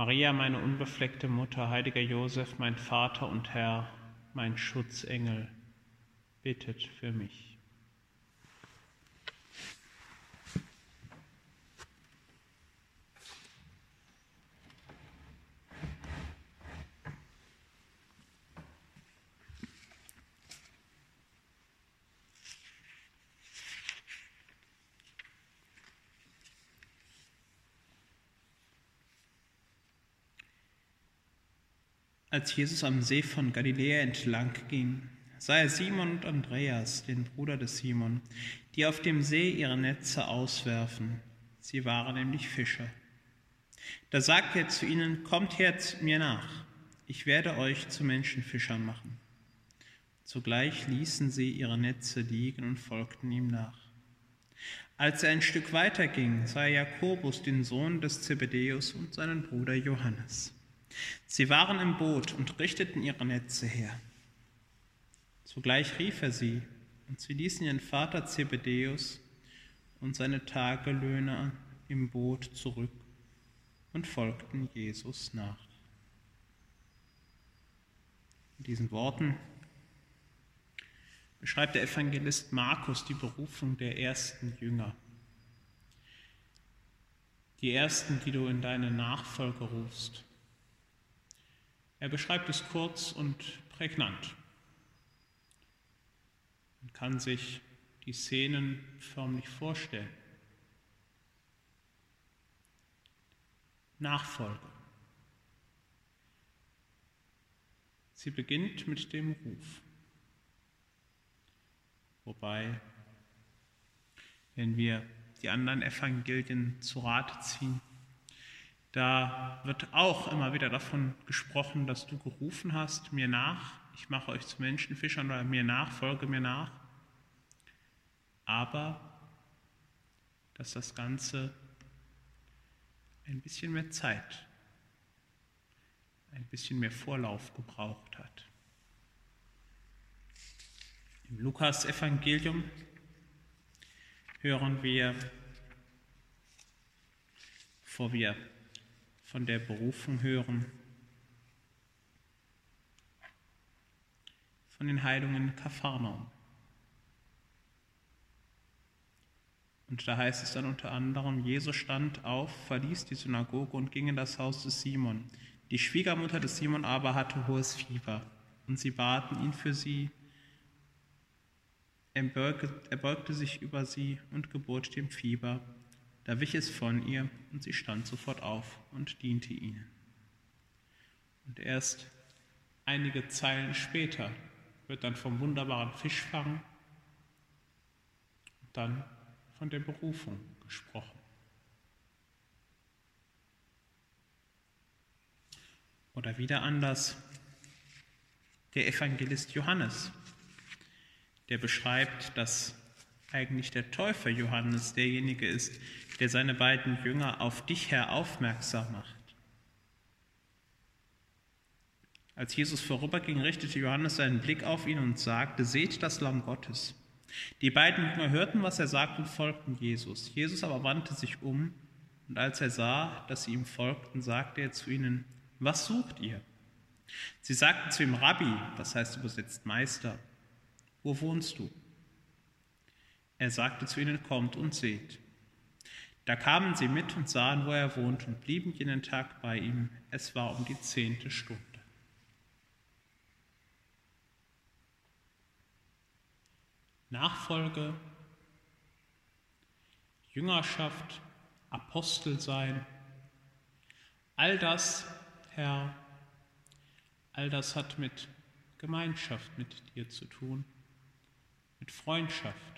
Maria, meine unbefleckte Mutter, heiliger Josef, mein Vater und Herr, mein Schutzengel, bittet für mich. Als Jesus am See von Galiläa entlang ging, sah er Simon und Andreas, den Bruder des Simon, die auf dem See ihre Netze auswerfen. Sie waren nämlich Fischer. Da sagte er zu ihnen, kommt her mir nach, ich werde euch zu Menschenfischern machen. Zugleich ließen sie ihre Netze liegen und folgten ihm nach. Als er ein Stück weiter ging, sah er Jakobus, den Sohn des Zebedäus, und seinen Bruder Johannes. Sie waren im Boot und richteten ihre Netze her. Zugleich rief er sie, und sie ließen ihren Vater Zebedäus und seine Tagelöhner im Boot zurück und folgten Jesus nach. In diesen Worten beschreibt der Evangelist Markus die Berufung der ersten Jünger. Die ersten, die du in deine Nachfolge rufst. Er beschreibt es kurz und prägnant. Man kann sich die Szenen förmlich vorstellen. Nachfolge. Sie beginnt mit dem Ruf. Wobei, wenn wir die anderen Evangelien zu Rate ziehen, da wird auch immer wieder davon gesprochen, dass du gerufen hast, mir nach, ich mache euch zu Menschenfischern oder mir nach, folge mir nach. Aber dass das Ganze ein bisschen mehr Zeit, ein bisschen mehr Vorlauf gebraucht hat. Im Lukas-Evangelium hören wir, bevor wir von der Berufung hören, von den Heilungen Kapharnaum. Und da heißt es dann unter anderem, Jesus stand auf, verließ die Synagoge und ging in das Haus des Simon. Die Schwiegermutter des Simon aber hatte hohes Fieber und sie baten ihn für sie. Er beugte, sich über sie und gebot dem Fieber. Da wich es von ihr und sie stand sofort auf und diente ihnen. Und erst einige Zeilen später wird dann vom wunderbaren Fischfang und dann von der Berufung gesprochen. Oder wieder anders, der Evangelist Johannes, der beschreibt, dass eigentlich der Täufer Johannes derjenige ist, der seine beiden Jünger auf dich her aufmerksam macht. Als Jesus vorüberging, richtete Johannes seinen Blick auf ihn und sagte, seht das Lamm Gottes. Die beiden Jünger hörten, was er sagte und folgten Jesus. Jesus aber wandte sich um und als er sah, dass sie ihm folgten, sagte er zu ihnen, was sucht ihr? Sie sagten zu ihm, Rabbi, das heißt übersetzt Meister, wo wohnst du? Er sagte zu ihnen, kommt und seht. Da kamen sie mit und sahen, wo er wohnt und blieben jenen Tag bei ihm. Es war um die zehnte Stunde. Nachfolge, Jüngerschaft, Apostel sein, all das, Herr, all das hat mit Gemeinschaft mit dir zu tun, mit Freundschaft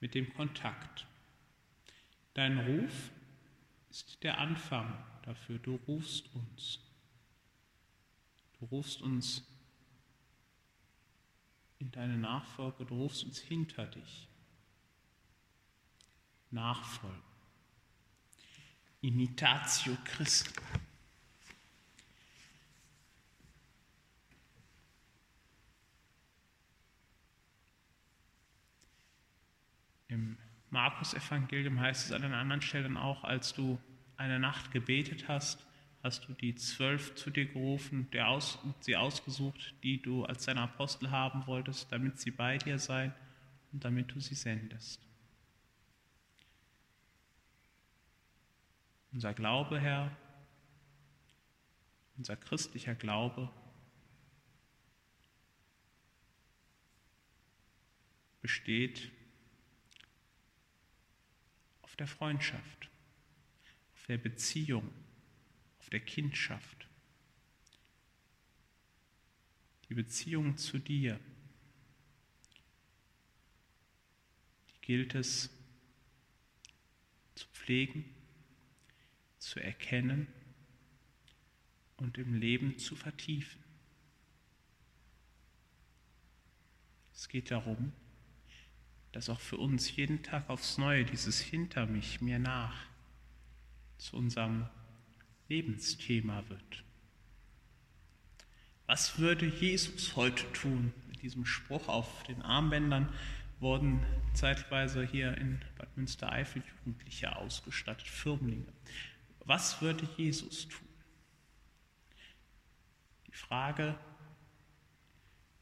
mit dem Kontakt. Dein Ruf ist der Anfang dafür. Du rufst uns. Du rufst uns in deine Nachfolge, du rufst uns hinter dich. Nachfolge. Imitatio Christi. Im Markus-Evangelium heißt es an einer anderen Stelle auch, als du eine Nacht gebetet hast, hast du die zwölf zu dir gerufen, der aus, sie ausgesucht, die du als deine Apostel haben wolltest, damit sie bei dir seien und damit du sie sendest. Unser Glaube, Herr, unser christlicher Glaube besteht der Freundschaft, auf der Beziehung, auf der Kindschaft. Die Beziehung zu dir, die gilt es zu pflegen, zu erkennen und im Leben zu vertiefen. Es geht darum, dass auch für uns jeden Tag aufs Neue dieses Hinter mich, mir nach zu unserem Lebensthema wird. Was würde Jesus heute tun? Mit diesem Spruch auf den Armbändern wurden zeitweise hier in Bad Münstereifel Jugendliche ausgestattet, Firmlinge. Was würde Jesus tun? Die Frage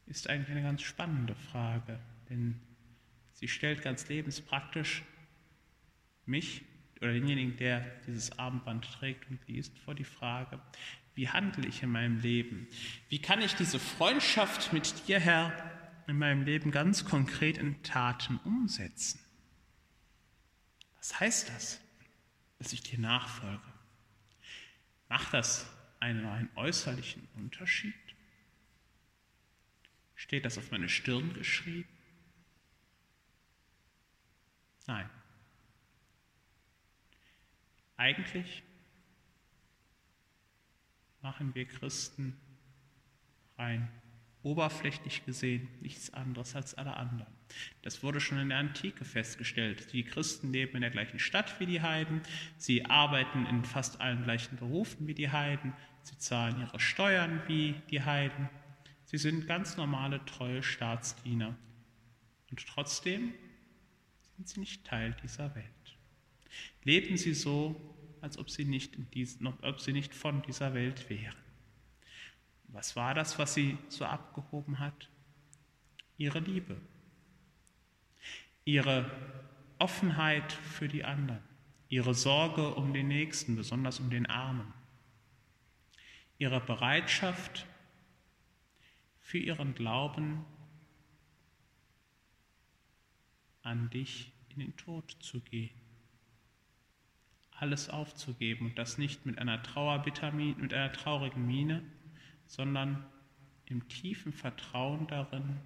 ist eigentlich eine ganz spannende Frage, denn Sie stellt ganz lebenspraktisch mich oder denjenigen, der dieses Armband trägt und liest, vor die Frage, wie handle ich in meinem Leben? Wie kann ich diese Freundschaft mit dir, Herr, in meinem Leben ganz konkret in Taten umsetzen? Was heißt das, dass ich dir nachfolge? Macht das einen, einen äußerlichen Unterschied? Steht das auf meine Stirn geschrieben? Nein. Eigentlich machen wir Christen rein oberflächlich gesehen nichts anderes als alle anderen. Das wurde schon in der Antike festgestellt. Die Christen leben in der gleichen Stadt wie die Heiden, sie arbeiten in fast allen gleichen Berufen wie die Heiden, sie zahlen ihre Steuern wie die Heiden, sie sind ganz normale, treue Staatsdiener. Und trotzdem sind sie nicht Teil dieser Welt. Leben sie so, als ob sie nicht, diesen, ob sie nicht von dieser Welt wären. Was war das, was sie so abgehoben hat? Ihre Liebe, ihre Offenheit für die anderen, ihre Sorge um den Nächsten, besonders um den Armen, ihre Bereitschaft für ihren Glauben an dich in den Tod zu gehen. Alles aufzugeben und das nicht mit einer Trauerbittermiene, mit einer traurigen Miene, sondern im tiefen Vertrauen darin,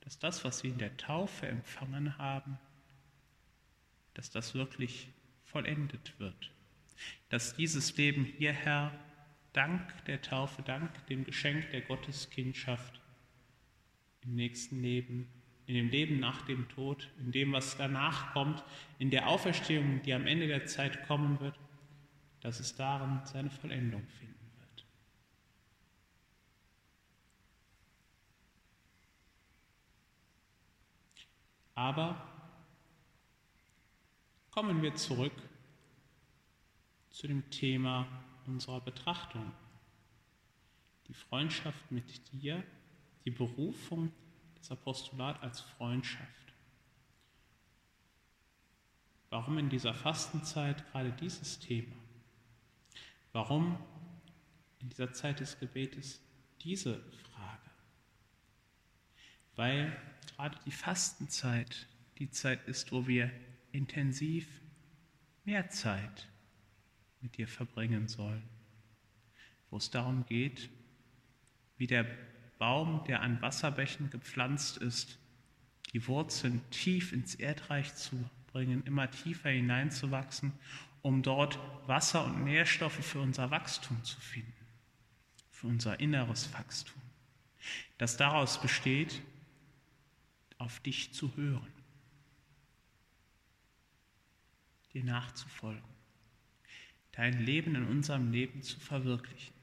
dass das, was sie in der Taufe empfangen haben, dass das wirklich vollendet wird. Dass dieses Leben hierher dank der Taufe, dank dem Geschenk der Gotteskindschaft im nächsten Leben in dem Leben nach dem Tod, in dem, was danach kommt, in der Auferstehung, die am Ende der Zeit kommen wird, dass es darin seine Vollendung finden wird. Aber kommen wir zurück zu dem Thema unserer Betrachtung. Die Freundschaft mit dir, die Berufung das Apostolat als Freundschaft. Warum in dieser Fastenzeit gerade dieses Thema? Warum in dieser Zeit des Gebetes diese Frage? Weil gerade die Fastenzeit die Zeit ist, wo wir intensiv mehr Zeit mit dir verbringen sollen, wo es darum geht, wie der Baum, der an Wasserbächen gepflanzt ist, die Wurzeln tief ins Erdreich zu bringen, immer tiefer hineinzuwachsen, um dort Wasser und Nährstoffe für unser Wachstum zu finden, für unser inneres Wachstum, das daraus besteht, auf dich zu hören, dir nachzufolgen, dein Leben in unserem Leben zu verwirklichen.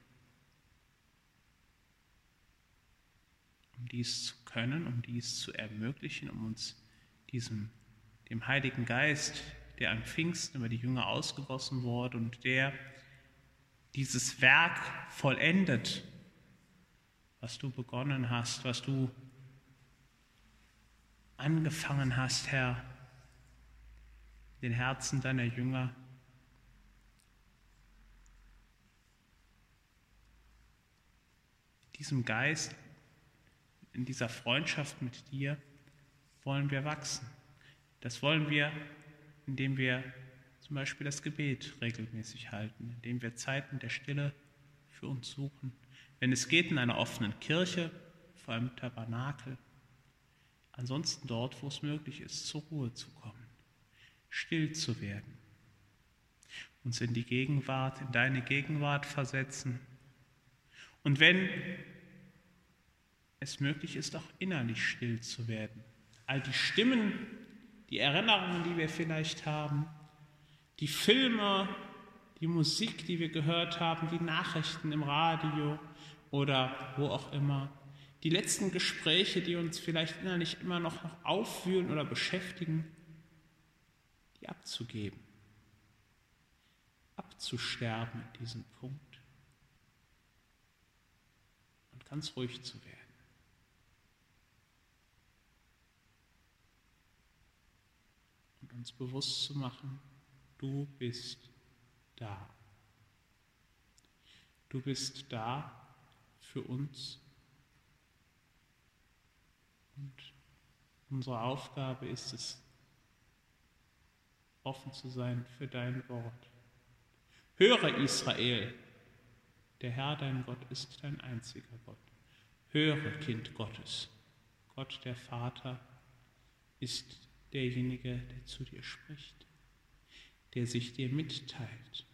Um dies zu können, um dies zu ermöglichen, um uns diesem, dem Heiligen Geist, der an Pfingsten über die Jünger ausgegossen wurde und der dieses Werk vollendet, was du begonnen hast, was du angefangen hast, Herr, den Herzen deiner Jünger. Diesem Geist, in dieser Freundschaft mit dir wollen wir wachsen. Das wollen wir, indem wir zum Beispiel das Gebet regelmäßig halten, indem wir Zeiten der Stille für uns suchen. Wenn es geht, in einer offenen Kirche, vor allem Tabernakel. Ansonsten dort, wo es möglich ist, zur Ruhe zu kommen, still zu werden, uns in die Gegenwart, in deine Gegenwart versetzen. Und wenn es möglich ist, auch innerlich still zu werden, all die Stimmen, die Erinnerungen, die wir vielleicht haben, die Filme, die Musik, die wir gehört haben, die Nachrichten im Radio oder wo auch immer, die letzten Gespräche, die uns vielleicht innerlich immer noch aufwühlen oder beschäftigen, die abzugeben, abzusterben in diesem Punkt und ganz ruhig zu werden. Uns bewusst zu machen, du bist da. Du bist da für uns. Und unsere Aufgabe ist es, offen zu sein für dein Wort. Höre Israel, der Herr dein Gott ist dein einziger Gott. Höre, Kind Gottes, Gott der Vater ist derjenige, der zu dir spricht, der sich dir mitteilt,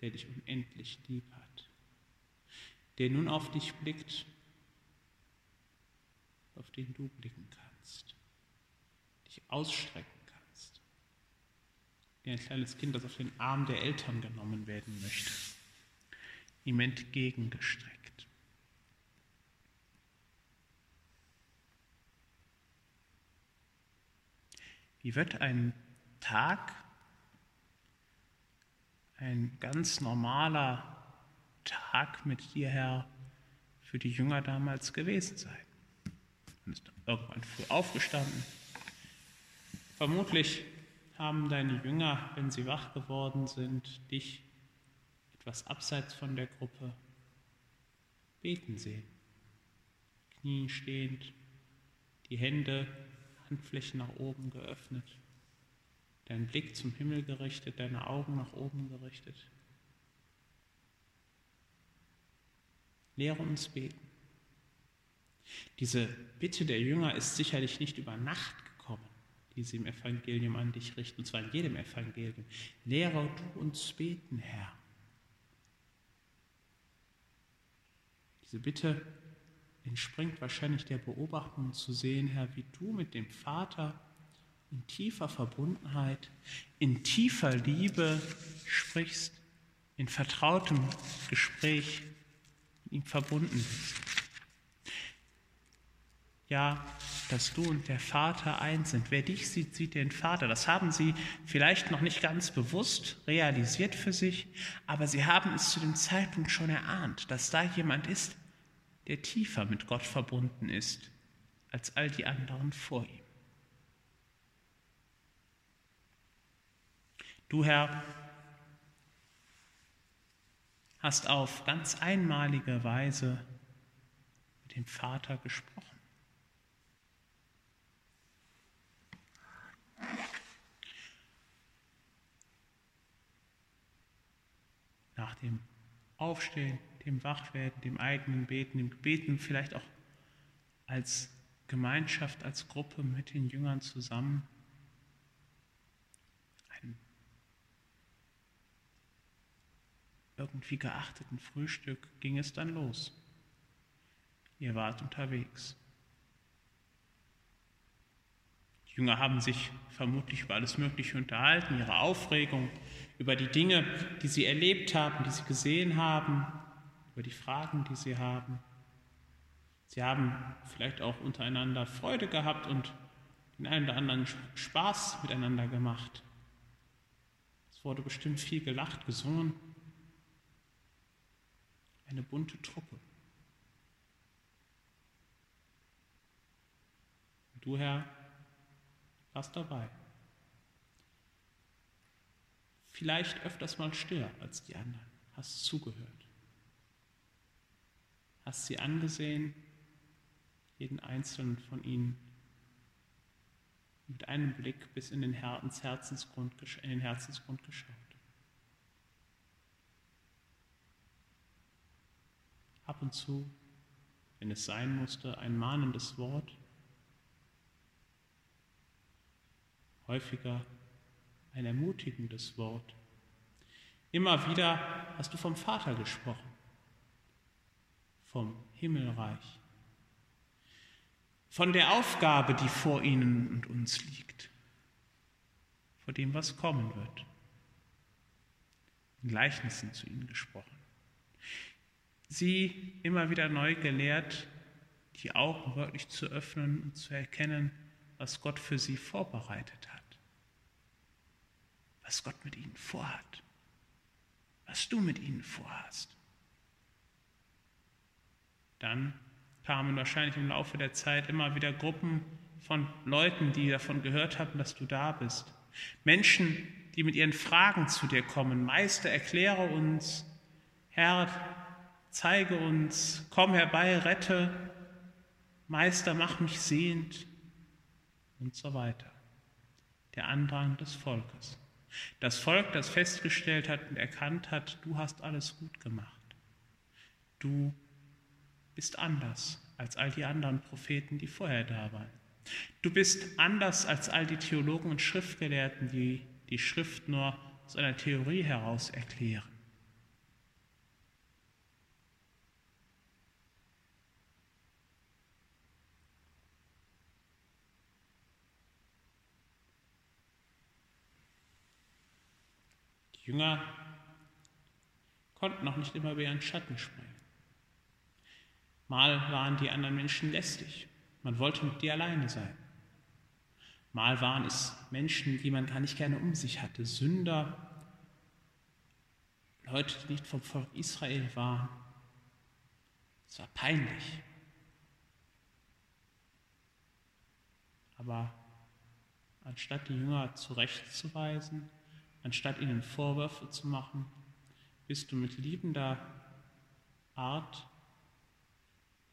der dich unendlich lieb hat, der nun auf dich blickt, auf den du blicken kannst, dich ausstrecken kannst, wie ein kleines Kind, das auf den Arm der Eltern genommen werden möchte, ihm entgegengestreckt. Wie wird ein Tag, ein ganz normaler Tag mit dir, Herr, für die Jünger damals gewesen sein? Man ist irgendwann früh aufgestanden. Vermutlich haben deine Jünger, wenn sie wach geworden sind, dich etwas abseits von der Gruppe beten sehen. Knien stehend, die Hände Handflächen nach oben geöffnet, dein Blick zum Himmel gerichtet, deine Augen nach oben gerichtet. Lehre uns beten. Diese Bitte der Jünger ist sicherlich nicht über Nacht gekommen, die sie im Evangelium an dich richten, und zwar in jedem Evangelium. Lehre du uns beten, Herr. Diese Bitte entspringt wahrscheinlich der Beobachtung zu sehen, Herr, wie du mit dem Vater in tiefer Verbundenheit, in tiefer Liebe sprichst, in vertrautem Gespräch mit ihm verbunden bist. Ja, dass du und der Vater eins sind. Wer dich sieht, sieht den Vater. Das haben sie vielleicht noch nicht ganz bewusst realisiert für sich, aber sie haben es zu dem Zeitpunkt schon erahnt, dass da jemand ist, der tiefer mit Gott verbunden ist als all die anderen vor ihm. Du, Herr, hast auf ganz einmalige Weise mit dem Vater gesprochen. Nach dem Aufstehen dem Wachwerden, dem eigenen Beten, dem Beten vielleicht auch als Gemeinschaft, als Gruppe mit den Jüngern zusammen. Ein irgendwie geachteten Frühstück ging es dann los. Ihr wart unterwegs. Die Jünger haben sich vermutlich über alles Mögliche unterhalten, ihre Aufregung, über die Dinge, die sie erlebt haben, die sie gesehen haben, über die Fragen, die sie haben. Sie haben vielleicht auch untereinander Freude gehabt und den einen oder anderen Spaß miteinander gemacht. Es wurde bestimmt viel gelacht, gesungen. Eine bunte Truppe. Und du, Herr, warst dabei. Vielleicht öfters mal stiller als die anderen, hast zugehört, hast sie angesehen, jeden einzelnen von ihnen mit einem Blick bis in den, Herzensgrund, in den Herzensgrund geschaut. Ab und zu, wenn es sein musste, ein mahnendes Wort, häufiger ein ermutigendes Wort. Immer wieder hast du vom Vater gesprochen, vom Himmelreich, von der Aufgabe, die vor ihnen und uns liegt, vor dem, was kommen wird. In Gleichnissen zu ihnen gesprochen. Sie immer wieder neu gelehrt, die Augen wirklich zu öffnen und zu erkennen, was Gott für sie vorbereitet hat was Gott mit ihnen vorhat, was du mit ihnen vorhast. Dann kamen wahrscheinlich im Laufe der Zeit immer wieder Gruppen von Leuten, die davon gehört hatten, dass du da bist. Menschen, die mit ihren Fragen zu dir kommen. Meister, erkläre uns. Herr, zeige uns. Komm herbei, rette. Meister, mach mich sehend. Und so weiter. Der Andrang des Volkes. Das Volk, das festgestellt hat und erkannt hat, du hast alles gut gemacht. Du bist anders als all die anderen Propheten, die vorher da waren. Du bist anders als all die Theologen und Schriftgelehrten, die die Schrift nur aus einer Theorie heraus erklären. Jünger konnten noch nicht immer über ihren Schatten springen. Mal waren die anderen Menschen lästig. Man wollte mit dir alleine sein. Mal waren es Menschen, die man gar nicht gerne um sich hatte. Sünder, Leute, die nicht vom Volk Israel waren. Es war peinlich. Aber anstatt die Jünger zurechtzuweisen, Anstatt ihnen Vorwürfe zu machen, bist du mit liebender Art,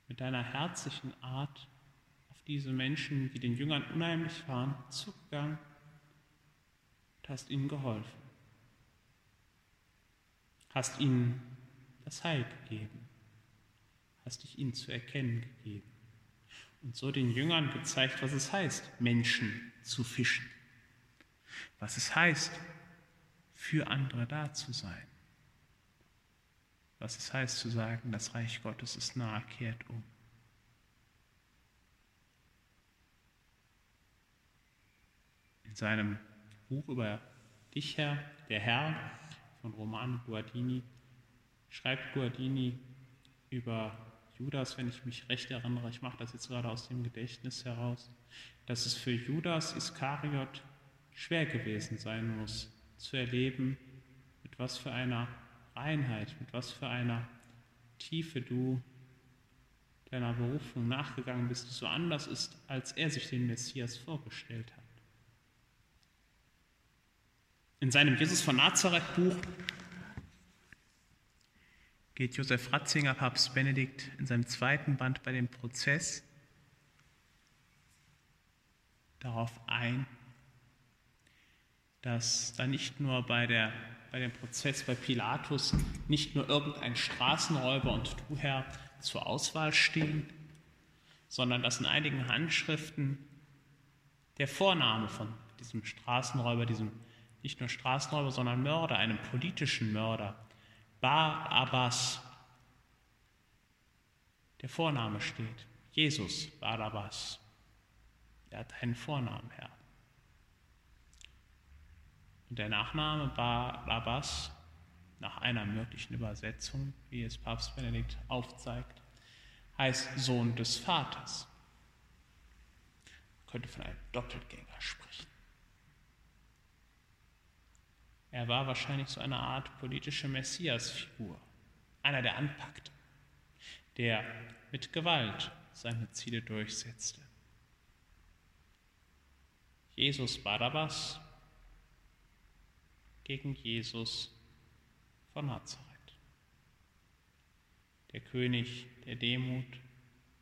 mit deiner herzlichen Art auf diese Menschen, die den Jüngern unheimlich waren, zugegangen und hast ihnen geholfen. Hast ihnen das Heil gegeben, hast dich ihnen zu erkennen gegeben und so den Jüngern gezeigt, was es heißt, Menschen zu fischen, was es heißt, für andere da zu sein. Was es heißt zu sagen, das Reich Gottes ist nahe, kehrt um. In seinem Buch über dich, Herr, der Herr von Romano Guardini, schreibt Guardini über Judas, wenn ich mich recht erinnere, ich mache das jetzt gerade aus dem Gedächtnis heraus, dass es für Judas Iskariot schwer gewesen sein muss, zu erleben, mit was für einer Reinheit, mit was für einer Tiefe du deiner Berufung nachgegangen bist, die so anders ist, als er sich den Messias vorgestellt hat. In seinem Jesus von Nazareth Buch geht Josef Ratzinger, Papst Benedikt, in seinem zweiten Band bei dem Prozess darauf ein, dass da nicht nur bei, der, bei dem Prozess bei Pilatus nicht nur irgendein Straßenräuber und du, Herr, zur Auswahl stehen, sondern dass in einigen Handschriften der Vorname von diesem Straßenräuber, diesem nicht nur Straßenräuber, sondern Mörder, einem politischen Mörder, Barabbas der Vorname steht. Jesus Barabbas. Er hat einen Vornamen, Herr. Und der Nachname Barabbas, nach einer möglichen Übersetzung, wie es Papst Benedikt aufzeigt, heißt Sohn des Vaters. Man könnte von einem Doppelgänger sprechen. Er war wahrscheinlich so eine Art politische Messiasfigur, einer, der anpackte, der mit Gewalt seine Ziele durchsetzte. Jesus Barabbas gegen Jesus von Nazareth. Der König der Demut,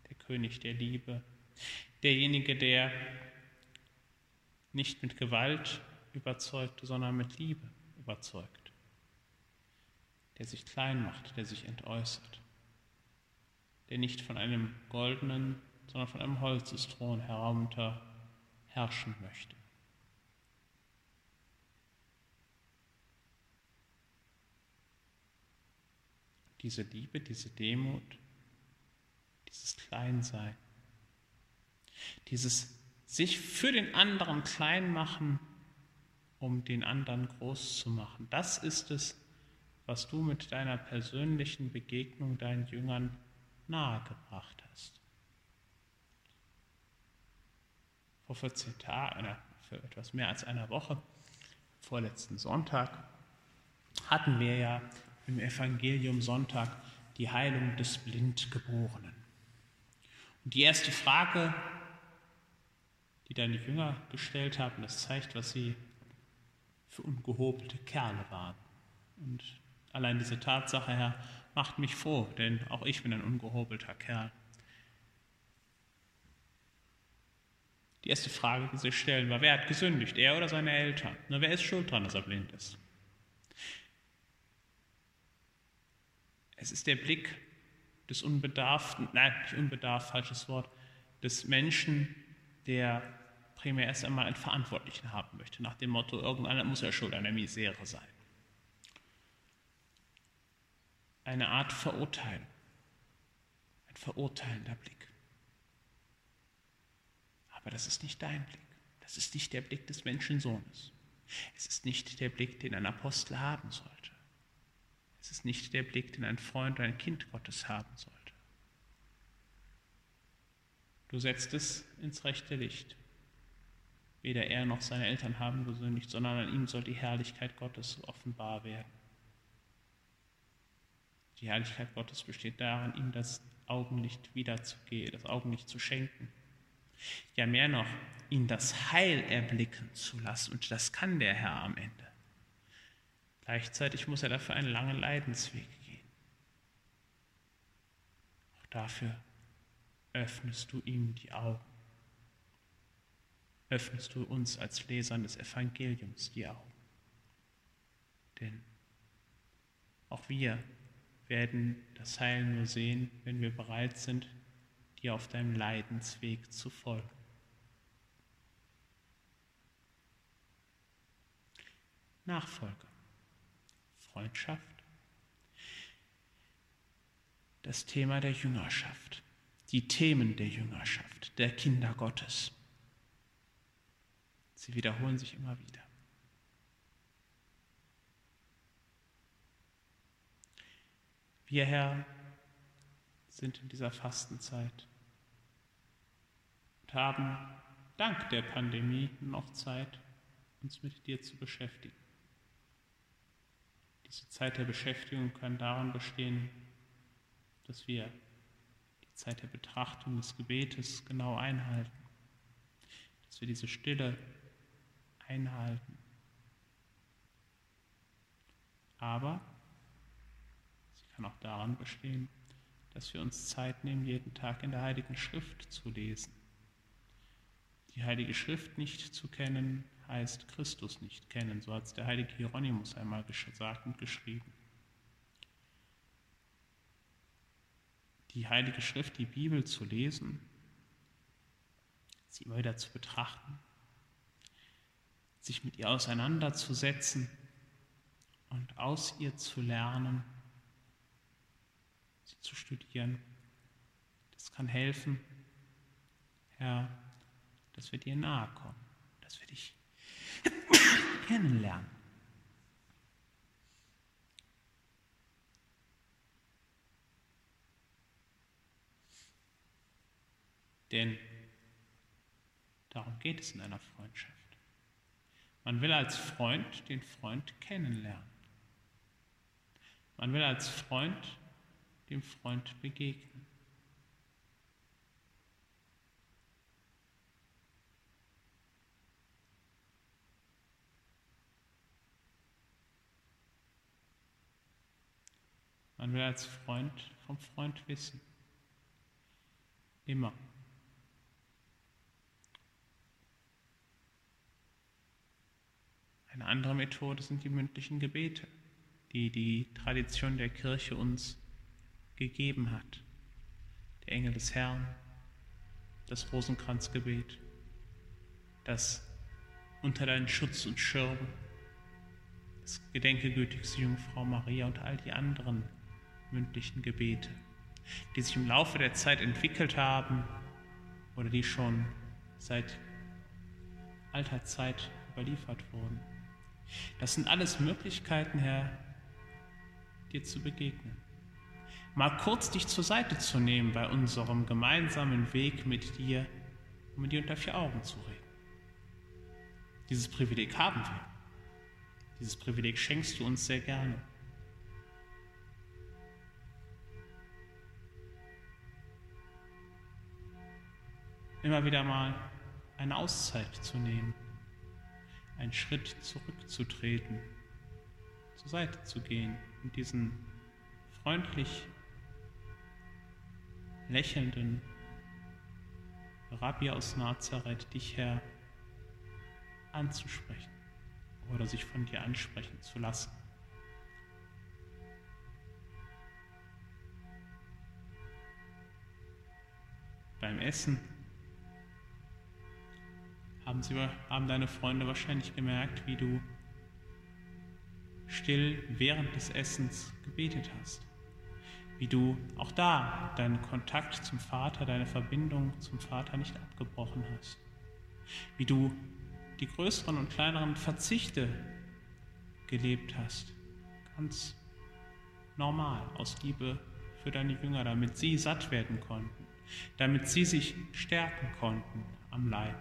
der König der Liebe, derjenige, der nicht mit Gewalt überzeugte, sondern mit Liebe überzeugt, der sich klein macht, der sich entäußert, der nicht von einem goldenen, sondern von einem Holzesthron herunter herrschen möchte. Diese Liebe, diese Demut, dieses Kleinsein, dieses sich für den anderen klein machen, um den anderen groß zu machen. Das ist es, was du mit deiner persönlichen Begegnung deinen Jüngern nahegebracht hast. Vor 14 Tagen, für etwas mehr als einer Woche, vorletzten Sonntag, hatten wir ja im Evangelium Sonntag die Heilung des Blindgeborenen. Und die erste Frage, die deine Jünger gestellt haben, das zeigt, was sie für ungehobelte Kerle waren. Und allein diese Tatsache, Herr, macht mich froh, denn auch ich bin ein ungehobelter Kerl. Die erste Frage, die sie stellen, war, wer hat gesündigt, er oder seine Eltern? Na, wer ist schuld daran, dass er blind ist? Es ist der Blick des unbedarften, nein, nicht unbedarft, falsches Wort, des Menschen, der primär erst einmal einen Verantwortlichen haben möchte, nach dem Motto, irgendeiner muss ja schuld an der Misere sein. Eine Art Verurteilung, ein verurteilender Blick. Aber das ist nicht dein Blick, das ist nicht der Blick des Menschensohnes. Es ist nicht der Blick, den ein Apostel haben sollte. Es ist nicht der Blick, den ein Freund oder ein Kind Gottes haben sollte. Du setzt es ins rechte Licht. Weder er noch seine Eltern haben gesündigt, sondern an ihm soll die Herrlichkeit Gottes offenbar werden. Die Herrlichkeit Gottes besteht darin, ihm das Augenlicht wiederzugehen, das Augenlicht zu schenken. Ja, mehr noch, ihn das Heil erblicken zu lassen. Und das kann der Herr am Ende. Gleichzeitig muss er dafür einen langen Leidensweg gehen. Auch dafür öffnest du ihm die Augen öffnest du uns als Lesern des Evangeliums die Augen. Denn auch wir werden das Heil nur sehen, wenn wir bereit sind, dir auf deinem Leidensweg zu folgen. Nachfolge, Freundschaft, das Thema der Jüngerschaft, die Themen der Jüngerschaft, der Kinder Gottes. Sie wiederholen sich immer wieder. Wir, Herr, sind in dieser Fastenzeit und haben dank der Pandemie noch Zeit, uns mit dir zu beschäftigen. Diese Zeit der Beschäftigung kann darin bestehen, dass wir die Zeit der Betrachtung des Gebetes genau einhalten, dass wir diese Stille einhalten. Aber sie kann auch daran bestehen, dass wir uns Zeit nehmen, jeden Tag in der Heiligen Schrift zu lesen. Die Heilige Schrift nicht zu kennen, heißt Christus nicht kennen, so hat es der heilige Hieronymus einmal gesagt und geschrieben. Die Heilige Schrift, die Bibel zu lesen, sie immer wieder zu betrachten, sich mit ihr auseinanderzusetzen und aus ihr zu lernen, zu studieren. Das kann helfen, Herr, dass wir dir nahe kommen, dass wir dich kennenlernen. Denn darum geht es in einer Freundschaft. Man will als Freund den Freund kennenlernen. Man will als Freund dem Freund begegnen. Man will als Freund vom Freund wissen. Immer. Eine andere Methode sind die mündlichen Gebete, die die Tradition der Kirche uns gegeben hat. Der Engel des Herrn, das Rosenkranzgebet, das unter deinen Schutz und Schirm, das Gedenke gütigste Jungfrau Maria und all die anderen mündlichen Gebete, die sich im Laufe der Zeit entwickelt haben oder die schon seit alter Zeit überliefert wurden. Das sind alles Möglichkeiten, Herr, dir zu begegnen. Mal kurz dich zur Seite zu nehmen bei unserem gemeinsamen Weg mit dir, um mit dir unter vier Augen zu reden. Dieses Privileg haben wir. Dieses Privileg schenkst du uns sehr gerne. Immer wieder mal eine Auszeit zu nehmen einen Schritt zurückzutreten, zur Seite zu gehen und diesen freundlich lächelnden Rabbi aus Nazareth, dich Herr, anzusprechen oder sich von dir ansprechen zu lassen. Beim Essen haben, sie, haben deine Freunde wahrscheinlich gemerkt, wie du still während des Essens gebetet hast. Wie du auch da deinen Kontakt zum Vater, deine Verbindung zum Vater nicht abgebrochen hast. Wie du die größeren und kleineren Verzichte gelebt hast. Ganz normal, aus Liebe für deine Jünger, damit sie satt werden konnten, damit sie sich stärken konnten am Leib.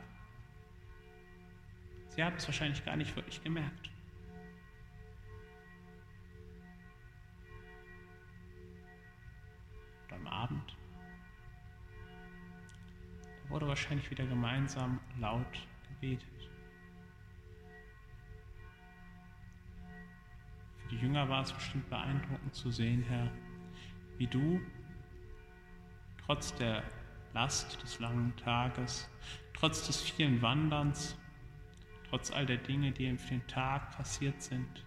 Sie haben es wahrscheinlich gar nicht wirklich gemerkt. Und am Abend da wurde wahrscheinlich wieder gemeinsam laut gebetet. Für die Jünger war es bestimmt beeindruckend zu sehen, Herr, wie du trotz der Last des langen Tages, trotz des vielen Wanderns, trotz all der Dinge, die für den Tag passiert sind,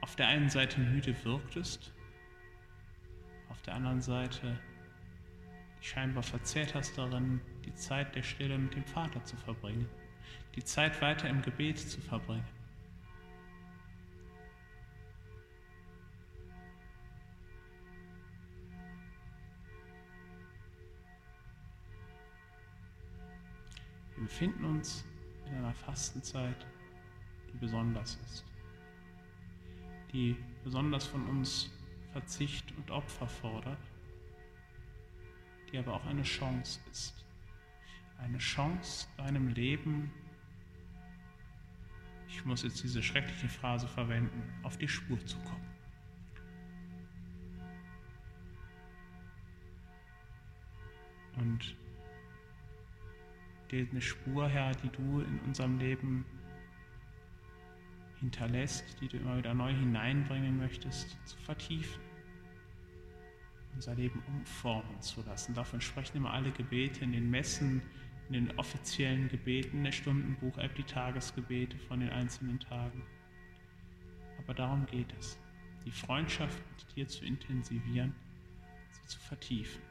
auf der einen Seite müde wirktest, auf der anderen Seite dich scheinbar verzehrt hast darin, die Zeit der Stille mit dem Vater zu verbringen, die Zeit weiter im Gebet zu verbringen. Wir befinden uns in einer Fastenzeit, die besonders ist, die besonders von uns Verzicht und Opfer fordert, die aber auch eine Chance ist. Eine Chance, deinem Leben, ich muss jetzt diese schreckliche Phrase verwenden, auf die Spur zu kommen. Und dir eine Spur, Herr, die du in unserem Leben hinterlässt, die du immer wieder neu hineinbringen möchtest, zu vertiefen, unser Leben umformen zu lassen. Davon sprechen immer alle Gebete in den Messen, in den offiziellen Gebeten, der Stundenbuch-App, die Tagesgebete von den einzelnen Tagen. Aber darum geht es, die Freundschaft mit dir zu intensivieren, sie zu vertiefen,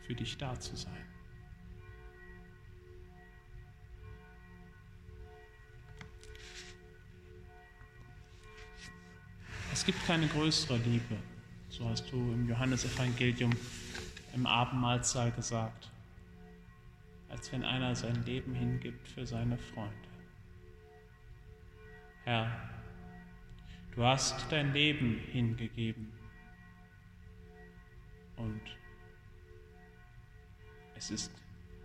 für dich da zu sein. Es gibt keine größere Liebe, so hast du im Johannesevangelium im Abendmahlsaal gesagt, als wenn einer sein Leben hingibt für seine Freunde. Herr, du hast dein Leben hingegeben und es ist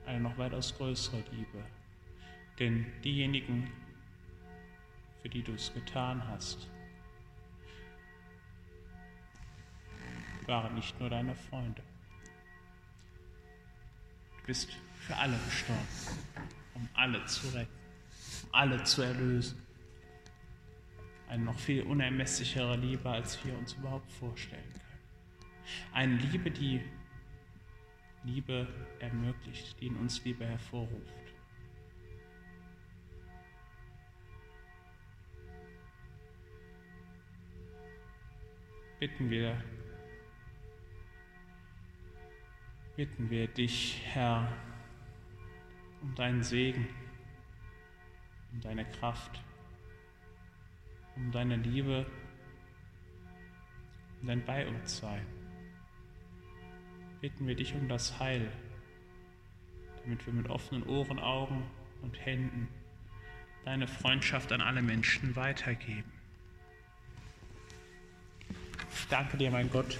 eine noch weitaus größere Liebe, denn diejenigen, für die du es getan hast, waren nicht nur deine Freunde. Du bist für alle gestorben, um alle zu retten, um alle zu erlösen. Eine noch viel unermesslichere Liebe, als wir uns überhaupt vorstellen können. Eine Liebe, die Liebe ermöglicht, die in uns Liebe hervorruft. Bitten wir bitten wir dich, Herr, um deinen Segen, um deine Kraft, um deine Liebe, um dein Bei uns sein. Bitten wir dich um das Heil, damit wir mit offenen Ohren, Augen und Händen deine Freundschaft an alle Menschen weitergeben. Ich danke dir, mein Gott,